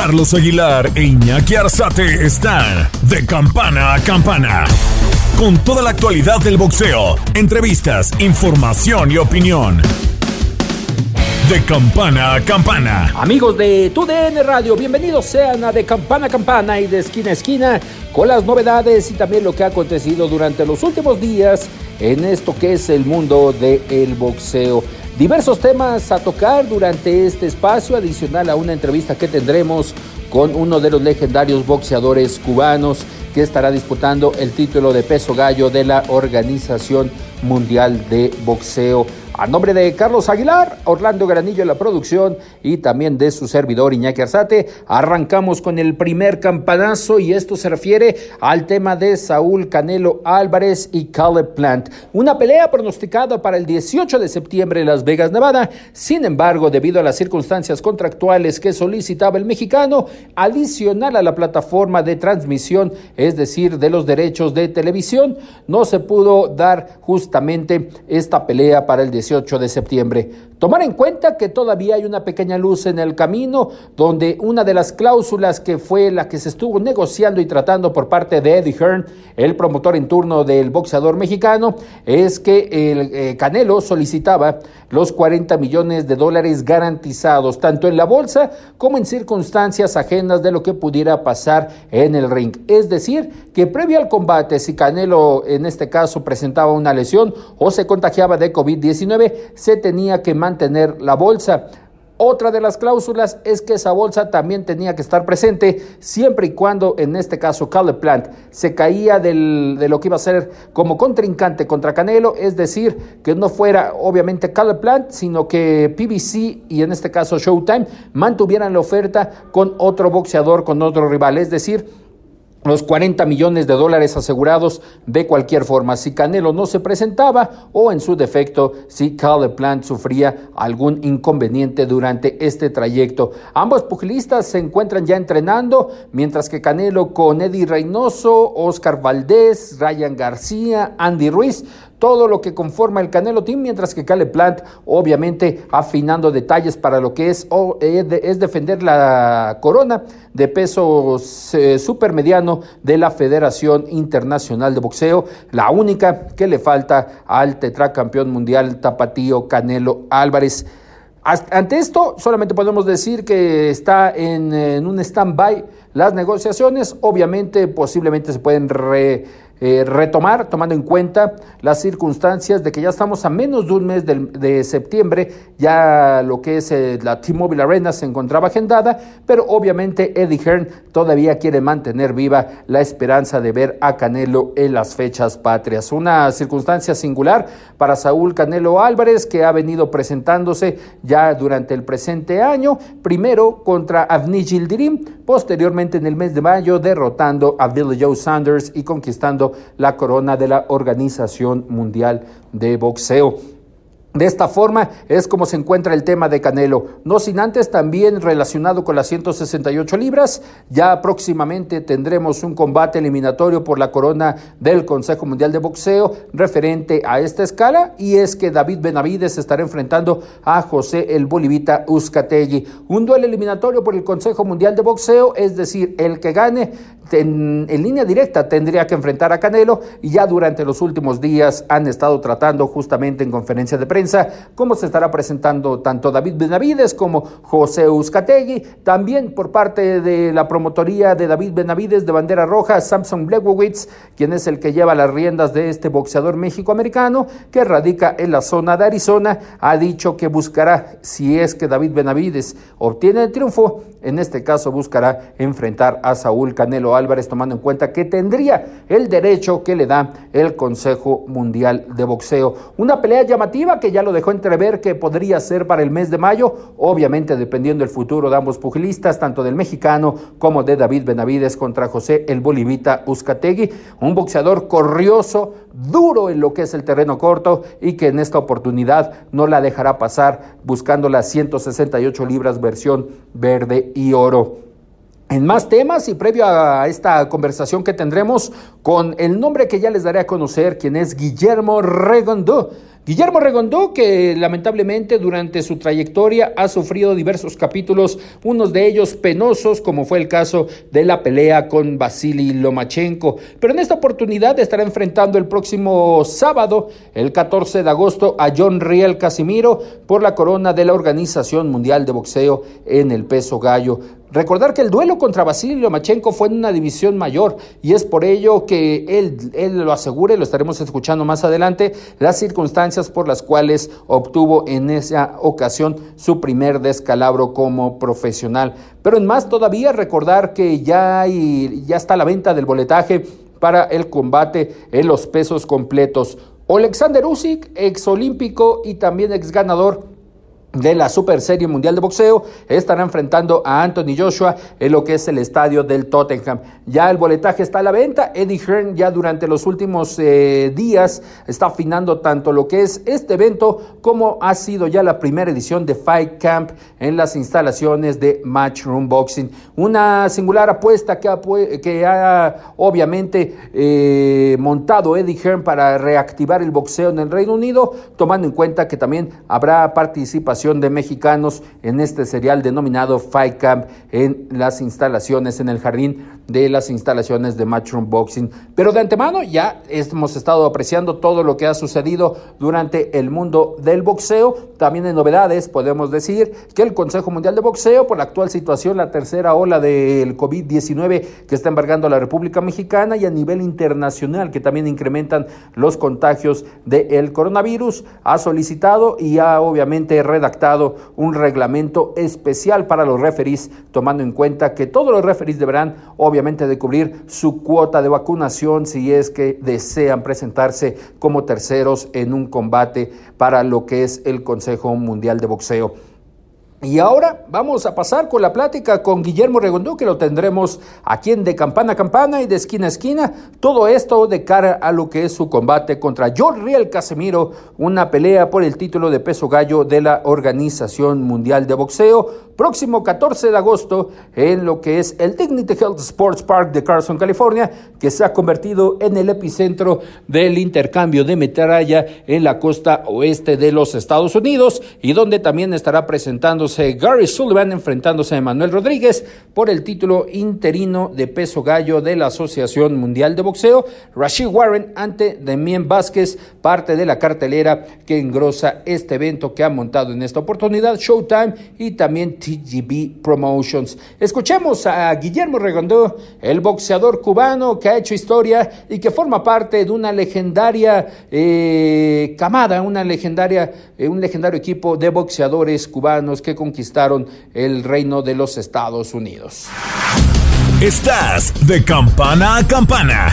Carlos Aguilar e Iñaki Arzate están de campana a campana. Con toda la actualidad del boxeo, entrevistas, información y opinión. De campana a campana. Amigos de TUDN Radio, bienvenidos sean a De Campana a Campana y de Esquina a Esquina con las novedades y también lo que ha acontecido durante los últimos días en esto que es el mundo del boxeo. Diversos temas a tocar durante este espacio, adicional a una entrevista que tendremos con uno de los legendarios boxeadores cubanos que estará disputando el título de peso gallo de la Organización Mundial de Boxeo. A nombre de Carlos Aguilar, Orlando Granillo en la producción y también de su servidor Iñaki Arzate, arrancamos con el primer campanazo y esto se refiere al tema de Saúl Canelo Álvarez y Caleb Plant. Una pelea pronosticada para el 18 de septiembre en Las Vegas, Nevada. Sin embargo, debido a las circunstancias contractuales que solicitaba el mexicano, adicional a la plataforma de transmisión, es decir, de los derechos de televisión, no se pudo dar justamente esta pelea para el 18 de septiembre. Tomar en cuenta que todavía hay una pequeña luz en el camino, donde una de las cláusulas que fue la que se estuvo negociando y tratando por parte de Eddie Hearn, el promotor en turno del boxeador mexicano, es que el eh, Canelo solicitaba los 40 millones de dólares garantizados, tanto en la bolsa como en circunstancias ajenas de lo que pudiera pasar en el ring. Es decir, que previo al combate, si Canelo en este caso presentaba una lesión o se contagiaba de COVID-19, se tenía que mantener la bolsa. Otra de las cláusulas es que esa bolsa también tenía que estar presente siempre y cuando, en este caso, Caleb Plant se caía del, de lo que iba a ser como contrincante contra Canelo, es decir, que no fuera obviamente Caleb Plant, sino que PBC y en este caso Showtime mantuvieran la oferta con otro boxeador, con otro rival, es decir, los 40 millones de dólares asegurados de cualquier forma. Si Canelo no se presentaba o en su defecto si Caleb Plant sufría algún inconveniente durante este trayecto. Ambos pugilistas se encuentran ya entrenando, mientras que Canelo con Eddie Reynoso, Oscar Valdés, Ryan García, Andy Ruiz todo lo que conforma el Canelo Team, mientras que Caleb Plant, obviamente, afinando detalles para lo que es, es defender la corona de peso eh, supermediano de la Federación Internacional de Boxeo, la única que le falta al tetracampeón mundial tapatío Canelo Álvarez. Ante esto, solamente podemos decir que está en, en un stand-by las negociaciones. Obviamente, posiblemente se pueden re, eh, retomar, tomando en cuenta las circunstancias de que ya estamos a menos de un mes de, septiembre, ya lo que es eh, la T-Mobile Arena se encontraba agendada, pero obviamente Eddie Hearn todavía quiere mantener viva la esperanza de ver a Canelo en las fechas patrias. Una circunstancia singular para Saúl Canelo Álvarez, que ha venido presentándose ya durante el presente año, primero contra Avni Gildirim, posteriormente en el mes de mayo derrotando a Billy Joe Sanders y conquistando la corona de la Organización Mundial de Boxeo. De esta forma es como se encuentra el tema de Canelo, no sin antes también relacionado con las 168 libras. Ya próximamente tendremos un combate eliminatorio por la corona del Consejo Mundial de Boxeo referente a esta escala y es que David Benavides estará enfrentando a José el Bolivita Uzcategui. Un duelo eliminatorio por el Consejo Mundial de Boxeo, es decir, el que gane en, en, línea directa tendría que enfrentar a Canelo y ya durante los últimos días han estado tratando justamente en conferencia de prensa cómo se estará presentando tanto David Benavides como José Uzcategui, también por parte de la promotoría de David Benavides de bandera roja, Samson Blewowitz, quien es el que lleva las riendas de este boxeador méxico-americano que radica en la zona de Arizona, ha dicho que buscará, si es que David Benavides obtiene el triunfo, en este caso buscará enfrentar a Saúl Canelo Álvarez, tomando en cuenta que tendría el derecho que le da el Consejo Mundial de Boxeo. Una pelea llamativa que ya lo dejó entrever que podría ser para el mes de mayo, obviamente dependiendo del futuro de ambos pugilistas, tanto del mexicano como de David Benavides contra José el Bolivita Uzcategui, un boxeador corrioso, duro en lo que es el terreno corto y que en esta oportunidad no la dejará pasar buscando las 168 libras versión verde y oro. En más temas y previo a esta conversación que tendremos con el nombre que ya les daré a conocer, quien es Guillermo Regondo, Guillermo Regondó, que lamentablemente durante su trayectoria ha sufrido diversos capítulos, unos de ellos penosos, como fue el caso de la pelea con Vasily Lomachenko. Pero en esta oportunidad estará enfrentando el próximo sábado, el 14 de agosto, a John Riel Casimiro por la corona de la Organización Mundial de Boxeo en el peso gallo. Recordar que el duelo contra Vasily Lomachenko fue en una división mayor y es por ello que él, él lo asegure, lo estaremos escuchando más adelante, las circunstancias por las cuales obtuvo en esa ocasión su primer descalabro como profesional. Pero en más todavía recordar que ya, hay, ya está la venta del boletaje para el combate en los pesos completos. Alexander Usyk, ex olímpico y también ex ganador de la Super Serie Mundial de Boxeo estará enfrentando a Anthony Joshua en lo que es el estadio del Tottenham. Ya el boletaje está a la venta. Eddie Hearn ya durante los últimos eh, días está afinando tanto lo que es este evento como ha sido ya la primera edición de Fight Camp en las instalaciones de Matchroom Boxing. Una singular apuesta que ha, que ha obviamente eh, montado Eddie Hearn para reactivar el boxeo en el Reino Unido, tomando en cuenta que también habrá participación de mexicanos en este serial denominado Fight Camp en las instalaciones, en el jardín de las instalaciones de Matchroom Boxing. Pero de antemano ya hemos estado apreciando todo lo que ha sucedido durante el mundo del boxeo. También en novedades podemos decir que el Consejo Mundial de Boxeo, por la actual situación, la tercera ola del COVID-19 que está embargando la República Mexicana y a nivel internacional que también incrementan los contagios del coronavirus, ha solicitado y ha obviamente redactado un reglamento especial para los referees, tomando en cuenta que todos los referees deberán obviamente cubrir su cuota de vacunación si es que desean presentarse como terceros en un combate para lo que es el Consejo Mundial de Boxeo. Y ahora vamos a pasar con la plática con Guillermo Regondú, que lo tendremos aquí en De Campana a Campana y de Esquina a Esquina. Todo esto de cara a lo que es su combate contra George Riel Casemiro, una pelea por el título de peso gallo de la Organización Mundial de Boxeo próximo 14 de agosto en lo que es el Dignity Health Sports Park de Carson, California, que se ha convertido en el epicentro del intercambio de metralla en la costa oeste de los Estados Unidos y donde también estará presentándose Gary Sullivan enfrentándose a Manuel Rodríguez por el título interino de peso gallo de la Asociación Mundial de Boxeo, Rashid Warren ante Demien Vázquez, parte de la cartelera que engrosa este evento que ha montado en esta oportunidad Showtime y también TGB Promotions. Escuchemos a Guillermo Regondó, el boxeador cubano que ha hecho historia y que forma parte de una legendaria eh, camada, una legendaria, eh, un legendario equipo de boxeadores cubanos que conquistaron el reino de los Estados Unidos. Estás de campana a campana.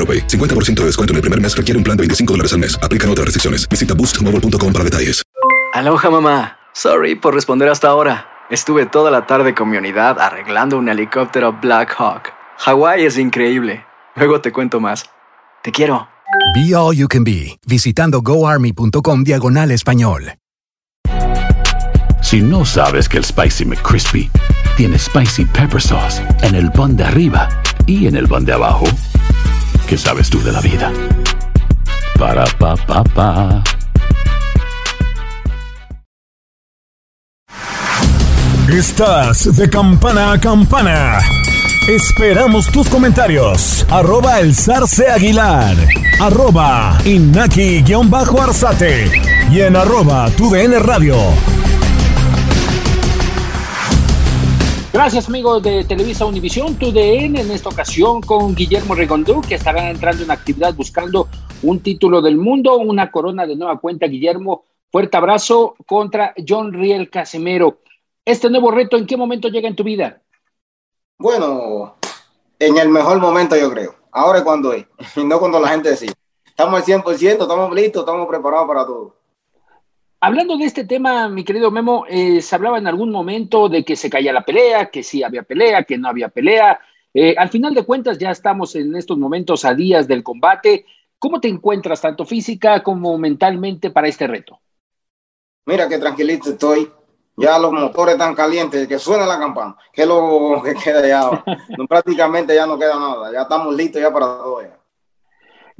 AroPay. 50% de descuento en el primer mes requiere un plan de 25 dólares al mes. Aplican otras restricciones. Visita boostmobile.com para detalles. Aloha mamá. Sorry por responder hasta ahora. Estuve toda la tarde con mi unidad arreglando un helicóptero Black Hawk. Hawái es increíble. Luego te cuento más. Te quiero. Be All You Can Be, visitando goarmy.com diagonal español. Si no sabes que el Spicy McCrispy tiene Spicy Pepper Sauce en el pan de arriba y en el pan de abajo, ¿qué sabes tú de la vida? Para, pa, pa, pa. Estás de campana a campana. Esperamos tus comentarios. Arroba el zarce aguilar. Arroba inaki-arzate. Y en arroba tu radio. Gracias amigos de Televisa Univisión, tu DN en esta ocasión con Guillermo Regondú, que estará entrando en actividad buscando un título del mundo, una corona de nueva cuenta. Guillermo, fuerte abrazo contra John Riel Casemiro. Este nuevo reto, ¿en qué momento llega en tu vida? Bueno, en el mejor momento yo creo. Ahora cuando es, y no cuando la gente decide. Estamos al 100%, estamos listos, estamos preparados para todo. Hablando de este tema, mi querido Memo, eh, se hablaba en algún momento de que se caía la pelea, que sí había pelea, que no había pelea. Eh, al final de cuentas, ya estamos en estos momentos a días del combate. ¿Cómo te encuentras, tanto física como mentalmente, para este reto? Mira qué tranquilito estoy. Ya los motores están calientes, que suena la campana, que lo que queda ya. prácticamente ya no queda nada, ya estamos listos ya para todo. Ya.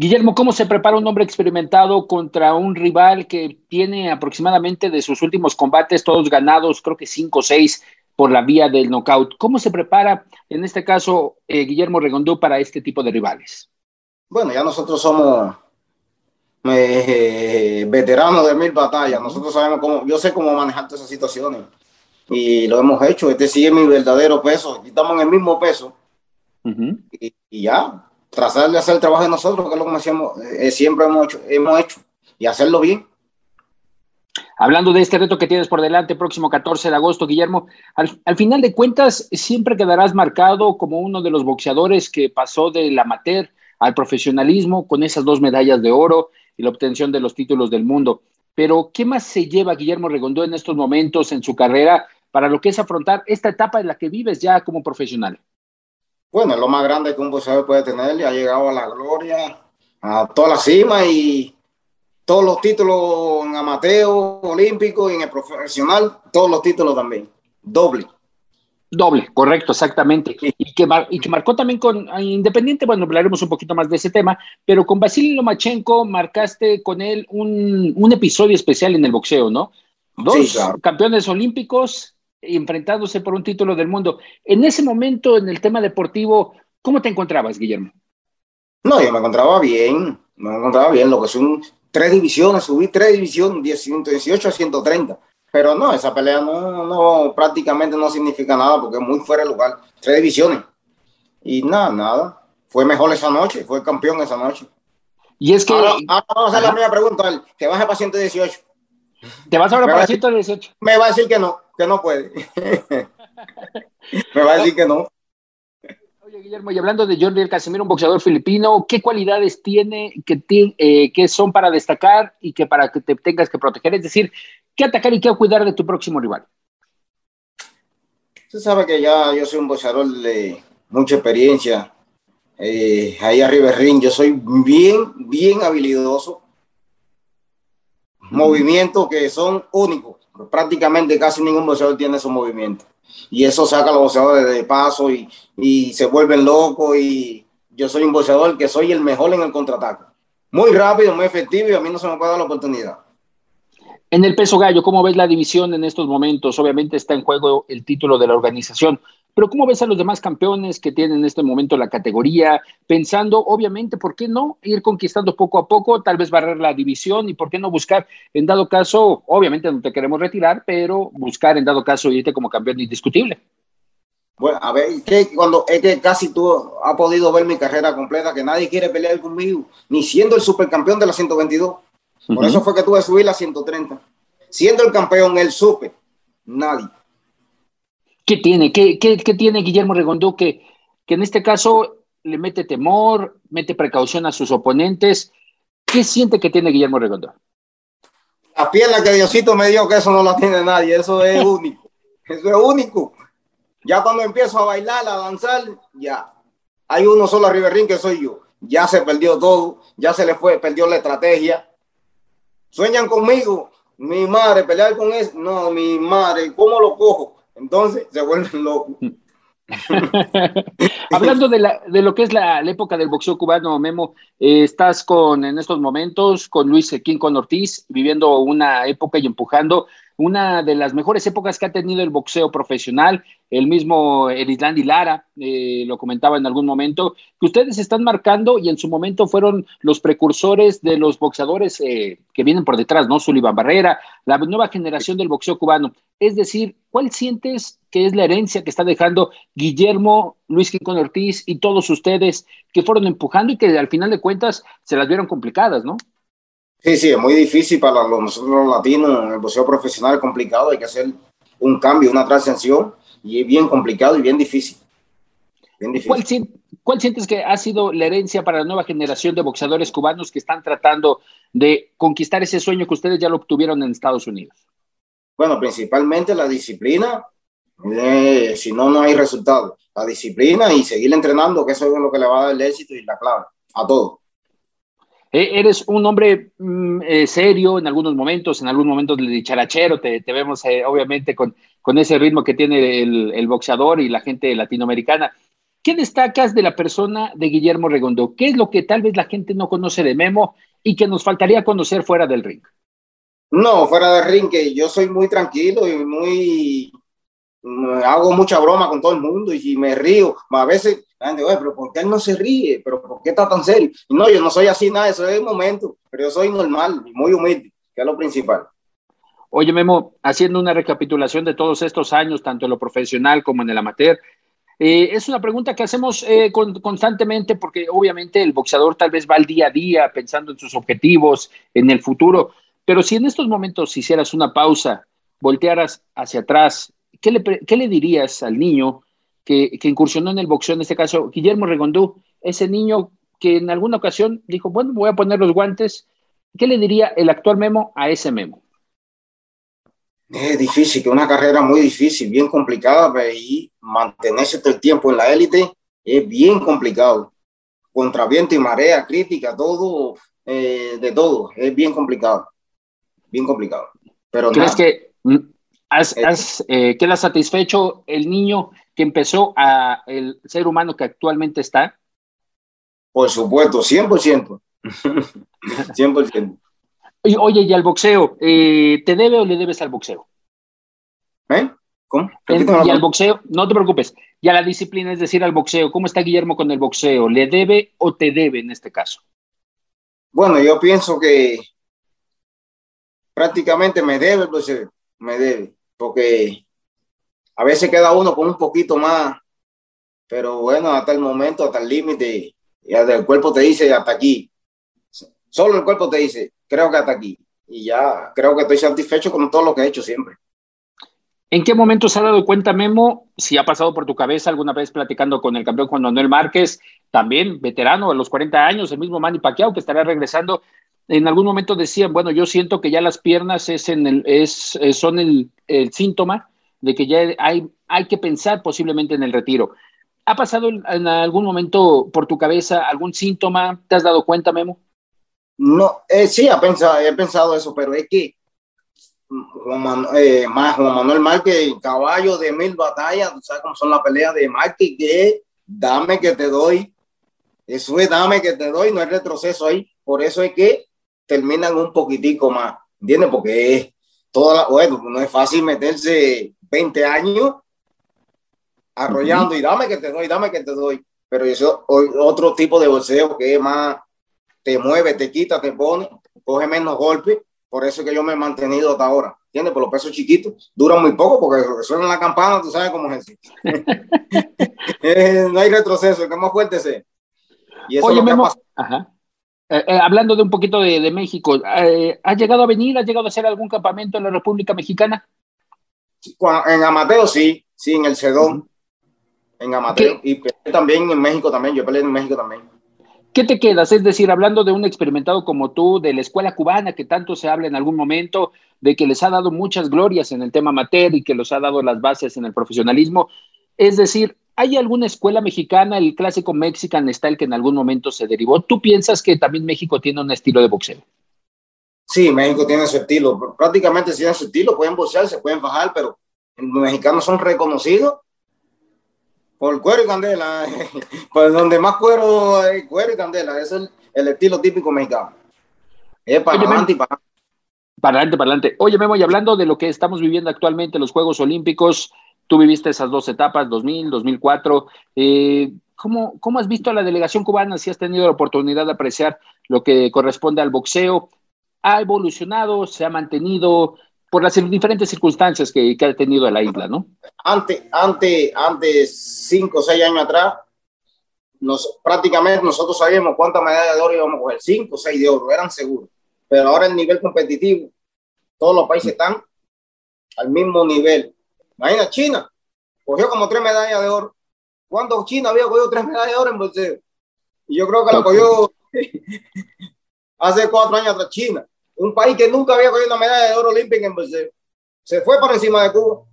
Guillermo, ¿cómo se prepara un hombre experimentado contra un rival que tiene aproximadamente de sus últimos combates, todos ganados, creo que 5 o 6 por la vía del knockout? ¿Cómo se prepara, en este caso, eh, Guillermo Regondú, para este tipo de rivales? Bueno, ya nosotros somos eh, veteranos de mil batallas. Nosotros sabemos cómo, yo sé cómo manejar todas esas situaciones y lo hemos hecho. Este es mi verdadero peso. Estamos en el mismo peso y, y, ya, tratar de hacer el trabajo de nosotros, que es lo que hacemos, eh, siempre hemos hecho, hemos hecho y hacerlo bien. Hablando de este reto que tienes por delante, próximo 14 de agosto, Guillermo, al, al, final de cuentas siempre quedarás marcado como uno de los boxeadores que pasó del amateur al profesionalismo con esas dos medallas de oro y la obtención de los títulos del mundo. Pero, ¿qué más se lleva Guillermo Regondó en estos momentos en su carrera para lo que es afrontar esta etapa en la que vives ya como profesional? Bueno, es lo más grande que un boxeador puede tener, ya ha llegado a la gloria, a toda la cima y todos los títulos en amateur, olímpico y en el profesional, todos los títulos también, doble. Doble, correcto, exactamente. Y, que y que marcó también con Independiente, bueno, hablaremos un poquito más de ese tema, pero con Vasily Lomachenko marcaste con él un, un episodio especial en el boxeo, ¿no? Dos sí, claro. campeones olímpicos enfrentándose por un título del mundo. En ese momento, en el tema deportivo, ¿cómo te encontrabas, Guillermo? No, yo me encontraba bien, me encontraba bien, lo que son tres divisiones, subí tres divisiones, 118 a 130 pero no, esa pelea no, no, prácticamente no significa nada porque es muy fuera de lugar. Tres divisiones. Y nada, nada. Fue mejor esa noche, fue campeón esa noche. Y es que. Ahora, ahora vamos a hacer la misma pregunta. ¿Te vas a para 118? ¿Te vas ahora para 118? Me va a decir que no, que no puede. me va a decir que no. Oye, Guillermo, y hablando de Jordi El Casimiro, un boxeador filipino, ¿qué cualidades tiene que, eh, que son para destacar y que para que te tengas que proteger? Es decir, ¿Qué atacar y qué cuidar de tu próximo rival? Usted sabe que ya yo soy un boxeador de mucha experiencia. Eh, ahí arriba del ring, yo soy bien, bien habilidoso. Movimientos que son únicos. Prácticamente casi ningún boxeador tiene esos movimientos. Y eso saca a los boxeadores de paso y, y se vuelven locos. Y yo soy un boxeador que soy el mejor en el contraataque. Muy rápido, muy efectivo y a mí no se me puede dar la oportunidad. En el peso gallo, ¿cómo ves la división en estos momentos? Obviamente está en juego el título de la organización, pero ¿cómo ves a los demás campeones que tienen en este momento la categoría? Pensando, obviamente, ¿por qué no ir conquistando poco a poco, tal vez barrer la división y por qué no buscar, en dado caso, obviamente no te queremos retirar, pero buscar en dado caso irte como campeón indiscutible? Bueno, a ver, cuando es que casi tú has podido ver mi carrera completa, que nadie quiere pelear conmigo, ni siendo el supercampeón de la 122. Por uh -huh. eso fue que tuve que subir a 130. Siendo el campeón, el supe, nadie. ¿Qué tiene? ¿Qué, qué, qué tiene Guillermo Regondó que, que en este caso le mete temor, mete precaución a sus oponentes? ¿Qué siente que tiene Guillermo Regondó? La pierna que Diosito me dio, que eso no la tiene nadie, eso es único. Eso es único. Ya cuando empiezo a bailar, a danzar, ya. Hay uno solo del ring que soy yo. ya se perdió todo, ya se le fue, perdió la estrategia. Sueñan conmigo, mi madre, pelear con eso, no, mi madre, ¿cómo lo cojo? Entonces se vuelven locos. Hablando de, la, de, lo que es la, época del boxeo cubano, Memo, eh, estás con en estos momentos con Luis con Ortiz, viviendo una época y empujando una de las mejores épocas que ha tenido el boxeo profesional. El mismo Erislandi Lara eh, lo comentaba en algún momento, que ustedes están marcando y en su momento fueron los precursores de los boxeadores eh, que vienen por detrás, ¿no? Sullivan Barrera, la nueva generación del boxeo cubano. Es decir, ¿cuál sientes que es la herencia que está dejando Guillermo, Luis Quincón Ortiz y todos ustedes que fueron empujando y que al final de cuentas se las vieron complicadas, ¿no? Sí, sí, es muy difícil para los, nosotros los latinos, el boxeo profesional es complicado, hay que hacer un cambio, una transición, y es bien complicado y bien difícil. Bien difícil. ¿Cuál, ¿Cuál, sientes que ha sido la herencia para la nueva generación de boxeadores cubanos que están tratando de conquistar ese sueño que ustedes ya lo obtuvieron en Estados Unidos? Bueno, principalmente la disciplina, eh, si no, no hay resultado. La disciplina y seguir entrenando, que eso es lo que le va a dar el éxito y la clave a todos. Eh, eres un hombre mm, eh, serio en algunos momentos, en algunos momentos de dicharachero, te, te vemos eh, obviamente con, con, ese ritmo que tiene el, el, boxeador y la gente latinoamericana. ¿Qué destacas de la persona de Guillermo Regondo? ¿Qué es lo que tal vez la gente no conoce de Memo y que nos faltaría conocer fuera del ring? No, fuera del ring, que yo soy muy tranquilo y muy... Mm, hago mucha broma con todo el mundo y me río. A veces pero ¿por qué él no se ríe? ¿Pero por qué está tan serio? no, yo no soy así nada, eso es el momento, pero yo soy normal y muy humilde, que es lo principal. Oye, Memo, haciendo una recapitulación de todos estos años, tanto en lo profesional como en el amateur, eh, es una pregunta que hacemos eh, con, constantemente porque obviamente el boxeador tal vez va al día a día pensando en sus objetivos, en el futuro, pero si en estos momentos hicieras una pausa, voltearas hacia atrás, ¿qué le, qué le dirías al niño que, incursionó en el boxeo, en este caso Guillermo Regondú, ese niño que en alguna ocasión dijo, bueno, voy a poner los guantes. ¿Qué le diría el actual Memo a ese Memo? Es difícil, que una carrera muy difícil, bien complicada, y mantenerse todo el tiempo en la élite es bien complicado. Contra viento y marea, crítica, todo, eh, de todo, es bien complicado. Bien complicado. Pero ¿Crees que mm, has, eh, has, eh, queda satisfecho el niño que empezó a el ser humano que actualmente está? Por supuesto, 100%. 100%. Y, oye, ¿y al boxeo? Eh, ¿Te debe o le debes al boxeo? ¿Eh? ¿Cómo? y al boxeo, no te preocupes, y a la disciplina, es decir, al boxeo, ¿cómo está Guillermo con el boxeo? ¿Le debe o te debe en este caso? Bueno, yo pienso que prácticamente me debe, pues me debe, porque a veces queda uno con un poquito más, pero bueno, hasta el momento, hasta el límite, y el cuerpo te dice hasta aquí. Solo el cuerpo te dice, creo que hasta aquí. Y ya creo que estoy satisfecho con todo lo que he hecho siempre. ¿En qué momento se ha dado cuenta, Memo, si ha pasado por tu cabeza alguna vez platicando con el campeón Juan Manuel Márquez, también veterano a los 40 años, el mismo Manny Pacquiao que estará regresando? En algún momento decían, bueno, yo siento que ya las piernas es en el, es, son el, el síntoma de que ya hay, hay que pensar posiblemente en el retiro. ¿Ha pasado en algún momento por tu cabeza algún síntoma? ¿Te has dado cuenta, Memo? No, eh, sí, he pensado, he pensado eso, pero es que Juan eh, Juan Manuel Márquez, caballo de mil batallas, tú sabes cómo son las peleas de Márquez, que dame que te doy, eso es dame que te doy, no hay retroceso ahí, por eso es que terminan un poquitico más, ¿entiendes? Porque es toda la, bueno, no es fácil meterse 20 años arrollando y dame que te doy, dame que te doy. Pero eso otro tipo de bolseo que es más, te mueve, te quita, te pone, coge menos golpes. Por eso es que yo me he mantenido hasta ahora. ¿Entiendes? Por los pesos chiquitos duran muy poco porque suena la campana, tú sabes cómo es. Eh, no hay retroceso, que más fuerte sea. Y eso Oye, Memo, ajá. Eh, eh, hablando de un poquito de, de México, ¿has llegado a venir, has llegado a hacer algún campamento en la República Mexicana? En Amateo sí, sí, en el Cedón, en Amateo. Y también en México también, yo peleé en México también. ¿Qué te quedas? Es decir, hablando de un experimentado como tú, de la escuela cubana, que tanto se habla en algún momento, de que les ha dado muchas glorias en el tema amateur y que los ha dado las bases en el profesionalismo. Es decir, ¿Hay alguna escuela mexicana, el clásico Mexican Style que en algún momento se derivó? ¿Tú piensas que también México tiene un estilo de boxeo? Sí, México tiene su estilo. Prácticamente tienen su estilo. Pueden boxear, se pueden bajar, pero los mexicanos son reconocidos por cuero y candela. pues donde más cuero hay cuero y candela. Ese es el, el estilo típico mexicano. Es para Oye, adelante y para Para adelante, para adelante. Oye, Memo, y hablando de lo que estamos viviendo actualmente, los Juegos Olímpicos, tú viviste esas dos etapas, 2000, 2004. Eh, ¿cómo, ¿Cómo has visto a la delegación cubana? Si has tenido la oportunidad de apreciar lo que corresponde al boxeo. ¿Ha evolucionado? ¿Se ha mantenido? Por las diferentes circunstancias que, que ha tenido la isla, ¿no? antes, antes, antes, cinco o seis años atrás, nos, prácticamente nosotros sabíamos cuántas medallas de oro íbamos a coger, cinco o seis de oro, eran seguros. Pero ahora el nivel competitivo, todos los países están al mismo nivel. Imagina, China cogió como tres medallas de oro. ¿Cuándo China había cogido tres medallas de oro en boxeo? Y yo creo que la cogió hace cuatro años atrás China, un país que nunca había cogido una medalla de oro olímpica en boxeo. Se fue por encima de Cuba.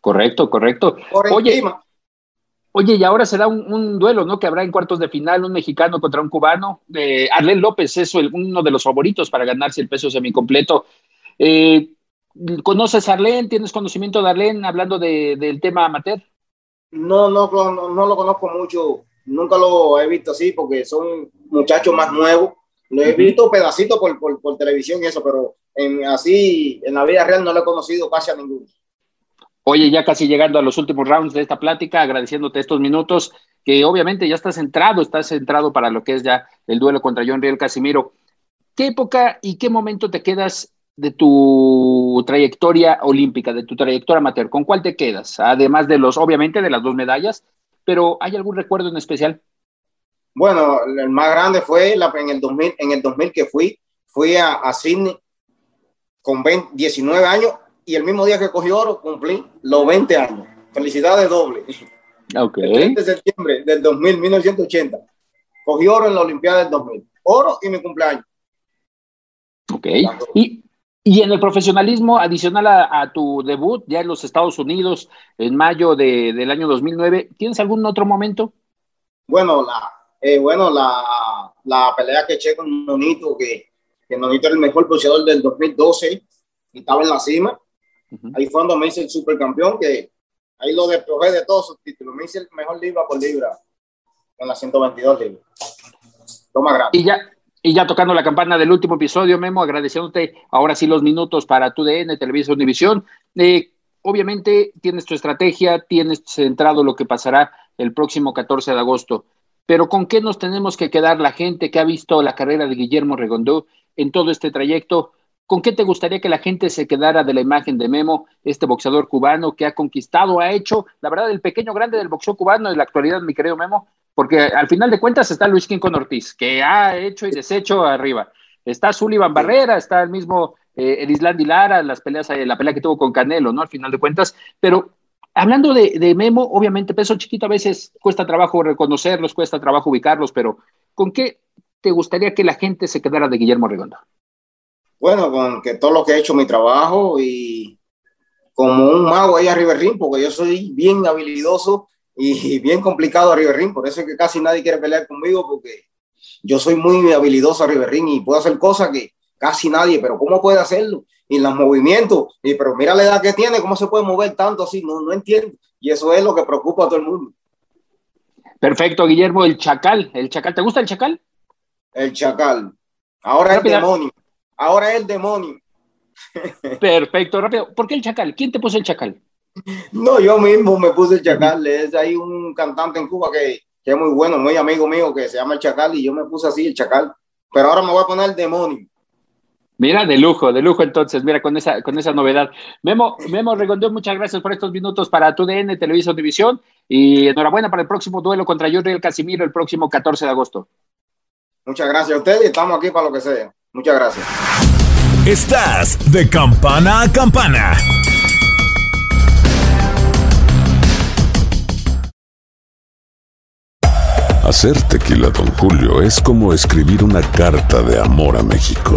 Correcto, correcto. Por Oye, encima. Oye, y ahora será un, un, duelo, ¿no? Que habrá en cuartos de final un mexicano contra un cubano. Eh, Arlen López es el, uno de los favoritos para ganarse el peso semicompleto. Eh, ¿Conoces a Arlen? ¿Tienes conocimiento de Arlen hablando de, del tema amateur? No, no, no, no lo conozco mucho. Nunca lo he visto así porque son muchachos más nuevos. Lo he visto pedacitos por, por, por televisión y eso, pero en, así en la vida real no lo he conocido casi a ninguno. Oye, ya casi llegando a los últimos rounds de esta plática, agradeciéndote estos minutos, que obviamente ya estás centrado, estás centrado para lo que es ya el duelo contra John Riel Casimiro. ¿Qué época y qué momento te quedas de tu trayectoria olímpica, de tu trayectoria amateur? ¿Con cuál te quedas? Además de los, obviamente, de las dos medallas, pero ¿hay algún recuerdo en especial? Bueno, el más grande fue la, en, el 2000, en el 2000 que fui, fui a, a Sydney con 20, 19 años y el mismo día que cogí oro cumplí los 20 años. Felicidades doble. Ok. El 30 de septiembre del 2000, 1980. Cogí oro en la Olimpiada del 2000. Oro y mi cumpleaños. Ok. Y, y en el profesionalismo, adicional a, a, tu debut ya en los Estados Unidos en mayo de, del año 2009, ¿tienes algún otro momento? Bueno, la, eh, bueno, la, la pelea que eché con Nonito, que, que Nonito era el mejor boxeador del 2012 y estaba en la cima. Uh -huh. Ahí fue cuando me hice el supercampeón, que ahí lo despojé de todos sus títulos. Me hice el mejor libra por libra con las 122 libras. Toma gracias. Y ya, y ya tocando la campana del último episodio, Memo, agradeciéndote ahora sí los minutos para tu DN, Televisa Univisión. Eh, obviamente tienes tu estrategia, tienes centrado lo que pasará el próximo 14 de agosto. Pero ¿con qué nos tenemos que quedar la gente que ha visto la carrera de Guillermo Regondó en todo este trayecto? ¿Con qué te gustaría que la gente se quedara de la imagen de Memo, este boxeador cubano que ha conquistado, ha hecho, la verdad, el pequeño grande del boxeo cubano en la actualidad, mi querido Memo? Porque al final de cuentas está Luis Quincón Ortiz, que ha hecho y deshecho arriba. Está Sullivan Barrera, está el mismo eh, Erisland Lara, las peleas, la pelea que tuvo con Canelo, ¿no? Al final de cuentas. Pero hablando de, de Memo, obviamente peso chiquito a veces cuesta trabajo reconocerlos, cuesta trabajo ubicarlos, pero ¿con qué te gustaría que la gente se quedara de Guillermo Redondo? Bueno, con que todo lo que he hecho mi trabajo y como un mago ahí a River Ring, porque yo soy bien habilidoso y bien complicado a River Ring, por eso es que casi nadie quiere pelear conmigo, porque yo soy muy habilidoso a River Ring y puedo hacer cosas que casi nadie, pero ¿cómo puede hacerlo? Y los movimientos, y pero mira la edad que tiene, ¿cómo se puede mover tanto así? No, no entiendo. Y eso es lo que preocupa a todo el mundo. Perfecto, Guillermo, el chacal, el chacal, ¿te gusta el chacal? El chacal. Ahora es el demonio. Ahora es el demonio. Perfecto, rápido. ¿Por qué el chacal? ¿Quién te puso el chacal? No, yo mismo me puse el chacal. Es ahí un cantante en Cuba que, que es muy bueno, muy amigo mío, que se llama el chacal, y yo me puse así el chacal. Pero ahora me voy a poner el demonio. Mira, de lujo, de lujo entonces, mira, con esa, con esa novedad. Memo, Memo Regondeo, muchas gracias por estos minutos para tu DN, Televisa División, y enhorabuena para el próximo duelo contra Jordi El Casimiro el próximo 14 de agosto. Muchas gracias a ustedes y estamos aquí para lo que sea. Muchas gracias. Estás de campana a campana. Hacer tequila, Don Julio, es como escribir una carta de amor a México.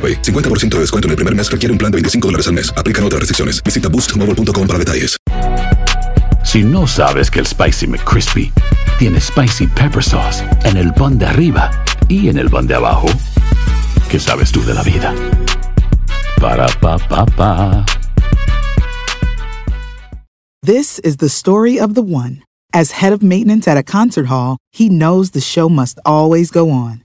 AroPay. 50% de descuento en el primer mes requiere un plan de 25 dólares al mes. Aplican otras restricciones. Visita boostmobile.com para detalles. Si no sabes que el Spicy McCrispy tiene Spicy Pepper Sauce en el pan de arriba y en el pan de abajo, ¿qué sabes tú de la vida? Para, pa, pa, pa. This is the story of the one. As head of maintenance at a concert hall, he knows the show must always go on.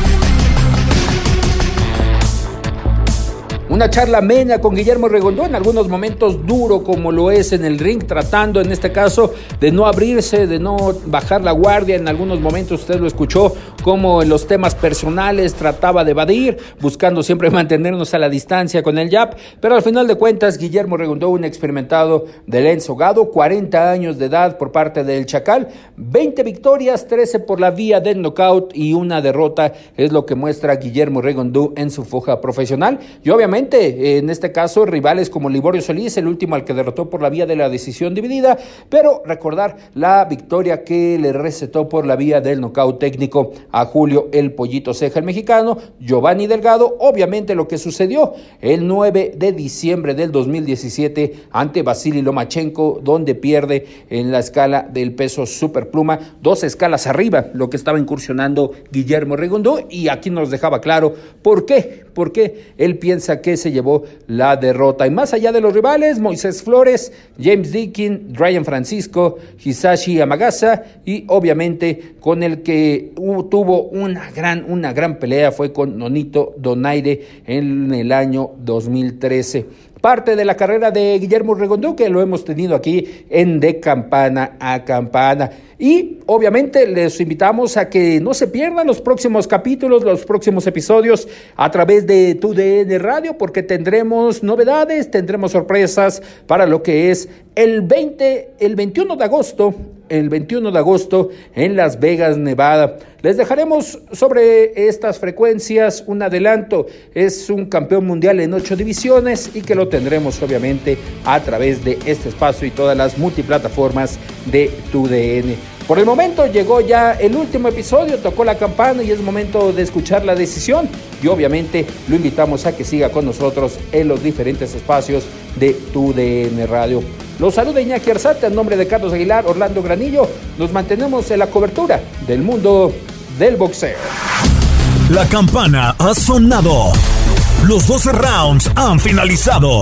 Una charla amena con Guillermo Regondo, en algunos momentos duro como lo es en el ring, tratando en este caso de no abrirse, de no bajar la guardia. En algunos momentos usted lo escuchó como en los temas personales trataba de evadir, buscando siempre mantenernos a la distancia con el YAP. Pero al final de cuentas, Guillermo Regondo, un experimentado del ensogado, 40 años de edad por parte del Chacal, 20 victorias, 13 por la vía del knockout y una derrota es lo que muestra Guillermo Regondo en su foja profesional. Y obviamente en este caso, rivales como Liborio Solís, el último al que derrotó por la vía de la decisión dividida, pero recordar la victoria que le recetó por la vía del nocaut técnico a Julio el Pollito Ceja, el mexicano, Giovanni Delgado, obviamente lo que sucedió el 9 de diciembre del 2017 ante Vasily Lomachenko, donde pierde en la escala del peso superpluma, dos escalas arriba, lo que estaba incursionando Guillermo Regondo, y aquí nos dejaba claro por qué, por qué él piensa que se llevó la derrota. Y más allá de los rivales, Moisés Flores, James Dickin, Ryan Francisco, Hisashi Amagasa y obviamente con el que tuvo una gran, una gran pelea fue con Nonito Donaire en el año 2013 parte de la carrera de Guillermo Regondo, que lo hemos tenido aquí en De Campana a Campana. Y obviamente les invitamos a que no se pierdan los próximos capítulos, los próximos episodios a través de tu DN Radio, porque tendremos novedades, tendremos sorpresas para lo que es el 20, el 21 de agosto, el 21 de agosto en Las Vegas, Nevada. Les dejaremos sobre estas frecuencias un adelanto. Es un campeón mundial en ocho divisiones y que lo tendremos obviamente a través de este espacio y todas las multiplataformas de tu DN. Por el momento llegó ya el último episodio, tocó la campana y es momento de escuchar la decisión y obviamente lo invitamos a que siga con nosotros en los diferentes espacios de tu DN Radio. Los saluda Iñaki Arzate en nombre de Carlos Aguilar, Orlando Granillo. Nos mantenemos en la cobertura del mundo del boxeo. La campana ha sonado. Los 12 rounds han finalizado.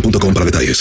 boostmobile.com para detalles.